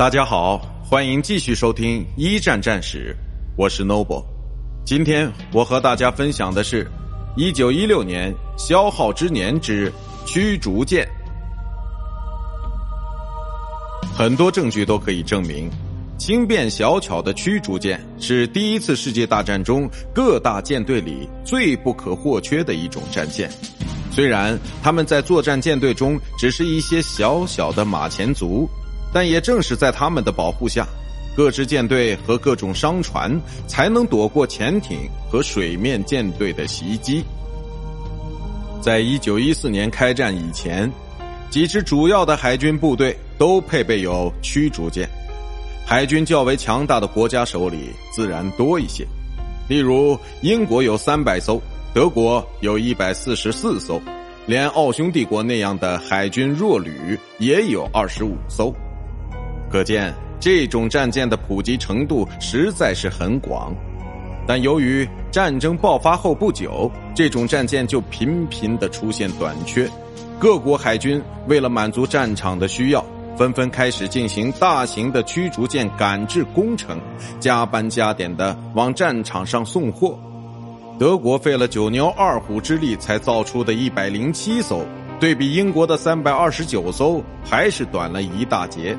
大家好，欢迎继续收听一战战史，我是 Noble。今天我和大家分享的是一九一六年消耗之年之驱逐舰。很多证据都可以证明，轻便小巧的驱逐舰是第一次世界大战中各大舰队里最不可或缺的一种战舰。虽然他们在作战舰队中只是一些小小的马前卒。但也正是在他们的保护下，各支舰队和各种商船才能躲过潜艇和水面舰队的袭击。在一九一四年开战以前，几支主要的海军部队都配备有驱逐舰。海军较为强大的国家手里自然多一些，例如英国有三百艘，德国有一百四十四艘，连奥匈帝国那样的海军弱旅也有二十五艘。可见这种战舰的普及程度实在是很广，但由于战争爆发后不久，这种战舰就频频的出现短缺，各国海军为了满足战场的需要，纷纷开始进行大型的驱逐舰赶制工程，加班加点的往战场上送货。德国费了九牛二虎之力才造出的一百零七艘，对比英国的三百二十九艘，还是短了一大截。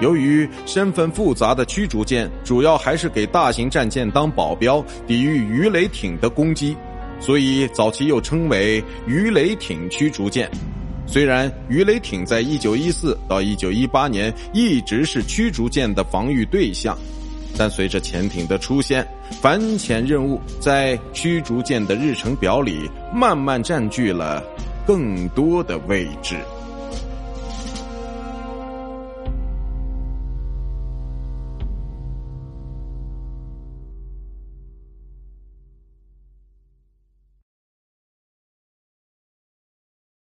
由于身份复杂的驱逐舰主要还是给大型战舰当保镖，抵御鱼雷艇的攻击，所以早期又称为鱼雷艇驱逐舰。虽然鱼雷艇在一九一四到一九一八年一直是驱逐舰的防御对象，但随着潜艇的出现，反潜任务在驱逐舰的日程表里慢慢占据了更多的位置。